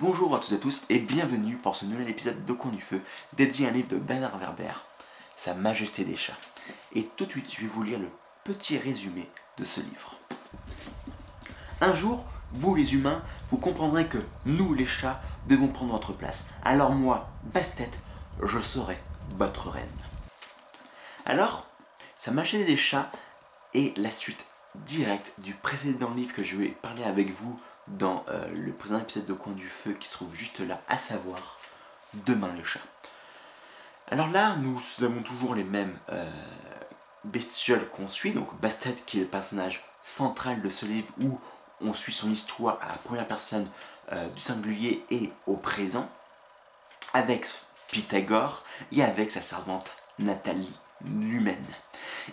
Bonjour à tous et à tous et bienvenue pour ce nouvel épisode de Coin du Feu dédié à un livre de Bernard Werber, Sa Majesté des Chats. Et tout de suite, je vais vous lire le petit résumé de ce livre. Un jour, vous les humains, vous comprendrez que nous les chats devons prendre notre place. Alors moi, Bastet, je serai votre reine. Alors, Sa Majesté des Chats est la suite directe du précédent livre que je vais parler avec vous dans euh, le précédent épisode de Coin du Feu qui se trouve juste là, à savoir Demain les chats. Alors là, nous avons toujours les mêmes euh, bestioles qu'on suit, donc Bastet qui est le personnage central de ce livre où on suit son histoire à la première personne euh, du singulier et au présent, avec Pythagore et avec sa servante Nathalie, l'humaine.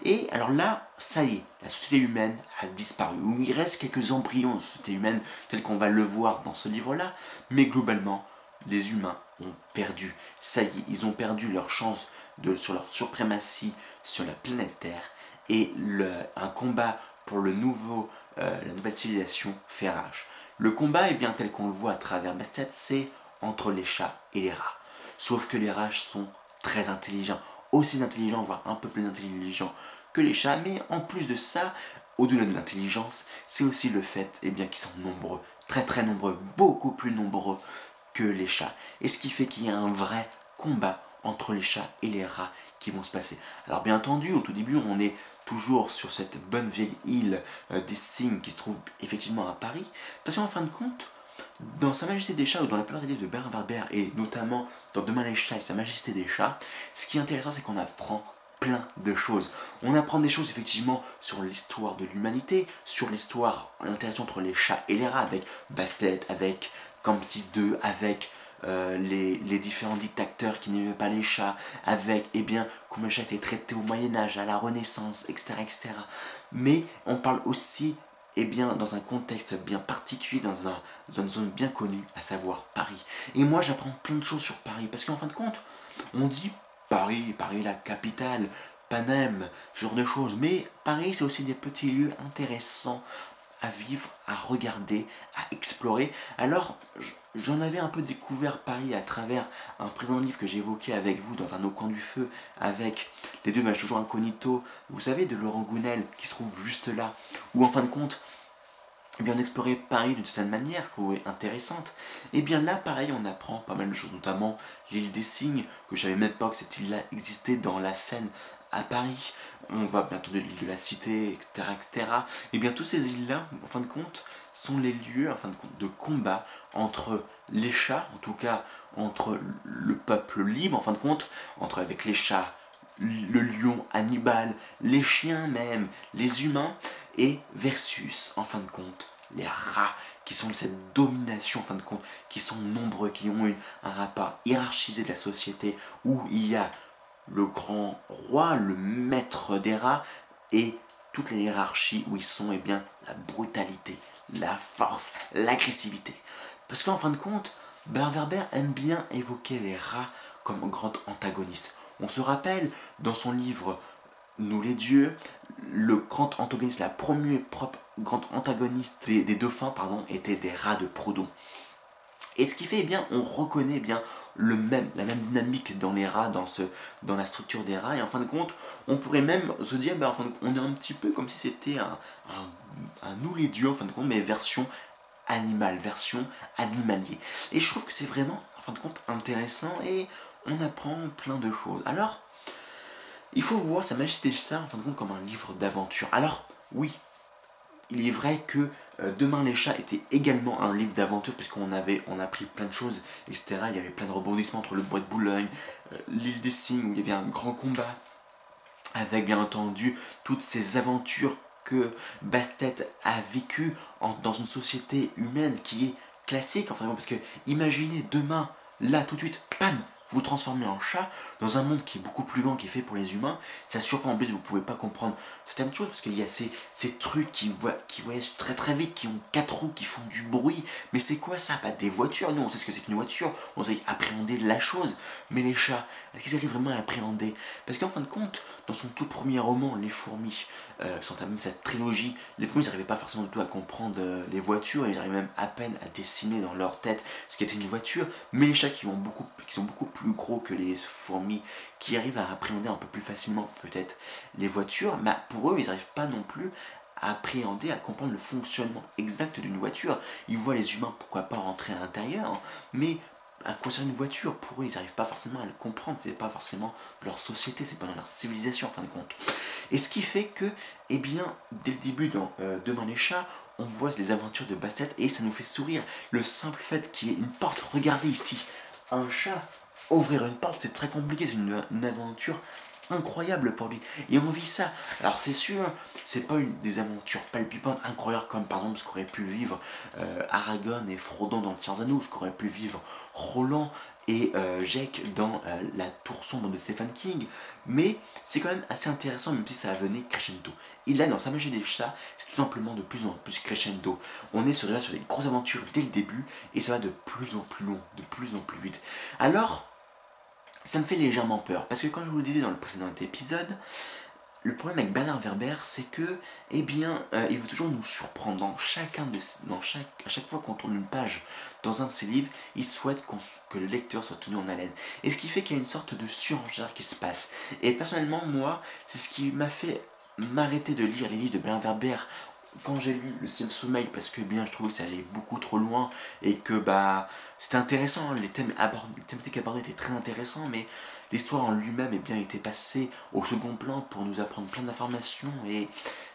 Et alors là, ça y est, la société humaine a disparu. Il reste quelques embryons de société humaine, tel qu'on va le voir dans ce livre-là, mais globalement, les humains ont perdu. Ça y est, ils ont perdu leur chance sur leur suprématie sur la planète Terre, et un combat pour le nouveau, euh, la nouvelle civilisation fait rage. Le combat, est bien tel qu'on le voit à travers Bastet, c'est entre les chats et les rats. Sauf que les rats sont très intelligents aussi intelligents, voire un peu plus intelligents que les chats, mais en plus de ça, au-delà de l'intelligence, c'est aussi le fait eh bien, qu'ils sont nombreux, très très nombreux, beaucoup plus nombreux que les chats. Et ce qui fait qu'il y a un vrai combat entre les chats et les rats qui vont se passer. Alors bien entendu, au tout début, on est toujours sur cette bonne vieille île euh, des Cygnes qui se trouve effectivement à Paris, parce qu'en fin de compte, dans Sa Majesté des Chats ou dans la plupart des livres de Bernard Werber et notamment dans Demain les Chats et Sa Majesté des Chats, ce qui est intéressant c'est qu'on apprend plein de choses. On apprend des choses effectivement sur l'histoire de l'humanité, sur l'histoire, l'interaction entre les chats et les rats, avec Bastet, avec Camp6 2, avec euh, les, différents dictateurs qui n'aimaient pas les chats, avec eh bien, comment les chats étaient traités au Moyen-Âge, à la Renaissance, etc., etc. Mais on parle aussi et bien, dans un contexte bien particulier, dans, un, une zone bien connue, à savoir Paris. Et moi, j'apprends plein de choses sur Paris, parce qu'en fin de compte, on dit Paris, Paris la capitale, Panem, ce genre de choses. Mais Paris, c'est aussi des petits lieux intéressants à vivre, à regarder, à explorer. Alors, j'en avais un peu découvert Paris à travers un présent livre que évoqué avec vous dans un Au coin du feu, avec les deux matchs toujours incognito, vous savez, de Laurent Gounel, qui se trouve juste là, où en fin de compte, eh bien, Paris d'une certaine manière, que vous intéressante. Et eh bien là, pareil, on apprend pas mal de choses, notamment l'île des Cygnes, que je savais même pas que cette île-là existait dans la Seine à Paris. On va bientôt de l'île de la Cité, etc., etc. Et bien, toutes ces îles-là, en fin de compte, sont les lieux, en fin de compte, de combat entre les chats, en tout cas entre le peuple libre, en fin de compte, entre avec les chats, le lion Hannibal, les chiens même, les humains, et versus, en fin de compte, les rats, qui sont de cette domination, en fin de compte, qui sont nombreux, qui ont une, un rapport hiérarchisé de la société, où il y a le grand roi, le maître des rats, et toute la hiérarchie où ils sont, eh bien, la brutalité, la force, l'agressivité. Parce qu'en fin de compte, Berber aime bien évoquer les rats comme grands antagonistes. On se rappelle dans son livre Nous les dieux, le grand antagoniste, la première propre grande antagoniste des, dauphins, pardon, était des rats de Proudhon. Et ce qui fait, eh bien, on reconnaît eh bien la même dynamique dans les rats, dans, la structure des rats. Et en fin de compte, on pourrait même se dire, ben, on est un petit peu comme si c'était un, un, nous les dieux, en fin de compte, mais version animale, version animalier. Et je trouve que c'est vraiment, en fin de compte, intéressant et on apprend plein de choses. Alors, il faut voir Sa Majesté ça, en fin de compte, comme un livre d'aventure. Alors, oui, il est vrai que euh, Demain les chats était également un livre d'aventure puisqu'on avait on a appris plein de choses, etc. Il y avait plein de rebondissements entre le bois de Boulogne, euh, l'île des Cygnes où il y avait un grand combat avec bien entendu toutes ces aventures que Bastet a vécues dans une société humaine qui est classique, enfin parce que imaginez demain, là tout de suite, pam, vous transformez en chat dans un monde qui est beaucoup plus grand, qui est fait pour les humains. Ça surprend en plus, vous pouvez pas comprendre certaines choses parce qu'il y a ces, ces trucs qui, qui voyagent très très vite, qui ont quatre roues, qui font du bruit. Mais c'est quoi ça? Pas des voitures. Nous, on sait ce que c'est qu'une voiture, on sait appréhender la chose. Mais les chats, est-ce qu'ils arrivent vraiment à appréhender? Parce qu'en fin de compte, dans son tout premier roman, Les fourmis, euh, sont même sa trilogie, les fourmis n'arrivaient pas forcément du tout à comprendre euh, les voitures, ils arrivaient même à peine à dessiner dans leur tête ce qu'était une voiture. Mais les chats qui, vont beaucoup, qui sont beaucoup plus gros que les fourmis, qui arrivent à appréhender un peu plus facilement peut-être les voitures, mais pour eux, ils n'arrivent pas non plus à appréhender, à comprendre le fonctionnement exact d'une voiture. Ils voient les humains, pourquoi pas rentrer à l'intérieur, mais à concernant une voiture, pour eux, ils n'arrivent pas forcément à le comprendre, c'est pas forcément leur société, c'est pas dans leur civilisation en fin de compte. Et ce qui fait que, eh bien, dès le début dans euh, Demain les chats, on voit les aventures de Bastet et ça nous fait sourire. Le simple fait qu'il y ait une porte, regardez ici, un chat ouvrir une porte, c'est très compliqué, c'est une, aventure incroyable pour lui. Et on vit ça. Alors c'est sûr, c'est pas une des aventures palpitantes incroyables comme par exemple ce qu'aurait pu vivre euh, Aragorn et Frodon dans le Seigneur Anneaux, ce qu'aurait pu vivre Roland et euh, Jake dans euh, La Tour Sombre de Stephen King, mais c'est quand même assez intéressant même si ça venait crescendo. Et là, dans Sa magie des chats, c'est tout simplement de plus en plus crescendo. On est sur, déjà sur des grosses aventures dès le début et ça va de plus en plus long, de plus en plus vite. Alors, ça me fait légèrement peur. Parce que quand je vous le disais dans le précédent épisode, le problème avec Bernard Werber, c'est que, eh bien, euh, il veut toujours nous surprendre. Dans chacun de, dans chaque, à chaque fois qu'on tourne une page dans un de ses livres, il souhaite que le lecteur soit tenu en haleine. Et ce qui fait qu'il y a une sorte de surenchère qui se passe. Et personnellement, moi, c'est ce qui m'a fait m'arrêter de lire les livres de Bernard Werber quand j'ai lu Le ciel sommeil, parce que bien je trouve que ça allait beaucoup trop loin et que bah c'était intéressant, les thèmes abordés, les thématiques abordées étaient très intéressants, mais l'histoire en lui-même est bien été passée au second plan pour nous apprendre plein d'informations et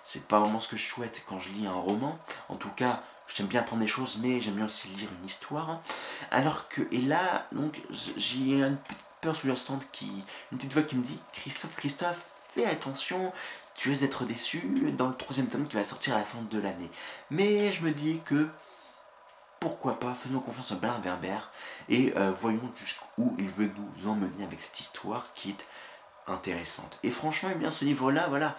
c'est pas vraiment ce que je souhaite quand je lis un roman. En tout cas, j'aime bien apprendre des choses, mais j'aime bien aussi lire une histoire. Alors que, et là, donc, j'ai une petite peur sous-jacente qui, une petite voix qui me dit Christophe, Christophe, fais attention, tu risques d'être déçu dans le troisième tome qui va sortir à la fin de l'année. Mais je me dis que pourquoi pas, faisons confiance à Bernard Werber et euh, voyons jusqu'où il veut nous emmener avec cette histoire qui est intéressante. Et franchement, eh bien, ce livre-là, voilà,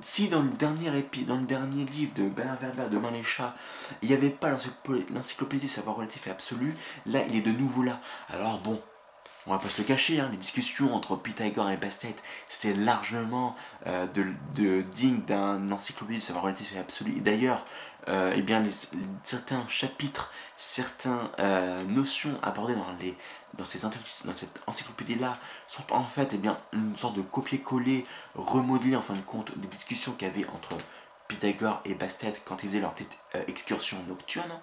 si dans le dernier dans le dernier livre de Bernard Werber, Demain les chats, il n'y avait pas l'encyclopédie du savoir relatif et absolu, là, il est de nouveau là. Alors bon, on va pas se le cacher, hein, les discussions entre Pythagore et Bastet, c'était largement euh, de, digne d'un encyclopédie de savoir relatif et absolu. Et d'ailleurs, euh, eh bien, certains chapitres, certaines euh, notions abordées dans, les, dans, ces, dans cette encyclopédie-là sont en fait eh bien, une sorte de copier-coller, remodeler en fin de compte des discussions qu'il y avait entre Pythagore et Bastet quand ils faisaient leur petite euh, excursion nocturne.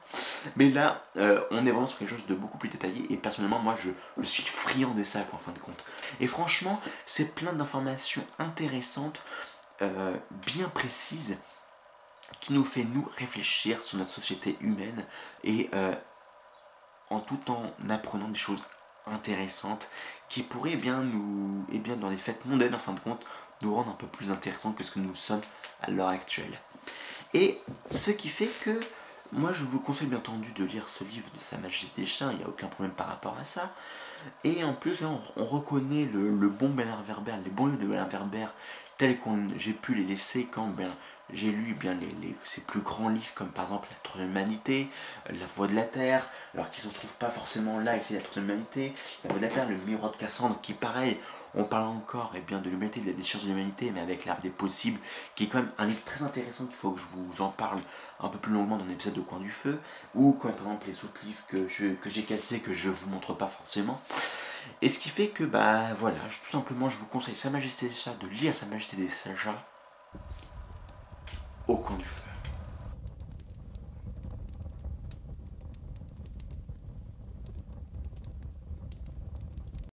Mais là, euh, on est vraiment sur quelque chose de beaucoup plus détaillé et personnellement, moi, je, suis friand de ça, en fin de compte. Et franchement, c'est plein d'informations intéressantes, euh, bien précises, qui nous fait nous réfléchir sur notre société humaine et en tout en apprenant des choses intéressantes qui pourraient bien nous, et bien dans les fêtes mondaines en fin de compte, nous rendre un peu plus intéressants que ce que nous sommes à l'heure actuelle. Et ce qui fait que moi je vous conseille bien entendu de lire ce livre de Sa Magie des Chiens, il n'y a aucun problème par rapport à ça. Et en plus là on, reconnaît le, bon Bernard Werber, les bons livres de Bernard Werber tels qu'on j'ai pu les laisser quand ben, j'ai lu bien les, les, ces plus grands livres comme par exemple La Troisième Humanité, La Voix de la Terre, alors qu'ils ne se trouvent pas forcément là ici La Troisième Humanité, La Voix de la Terre, Le Miroir de Cassandre, qui pareil, on parle encore eh bien, de l'humanité, de la décharge de l'humanité, mais avec l'art des possibles, qui est quand même un livre très intéressant qu'il faut que je vous en parle un peu plus longuement dans l'épisode de Coin du Feu, ou comme par exemple les autres livres que j'ai que cassés que je vous montre pas forcément. Et ce qui fait que, bah voilà, tout simplement, je vous conseille Sa Majesté des Chats, de lire Sa Majesté des Chats au coin du feu.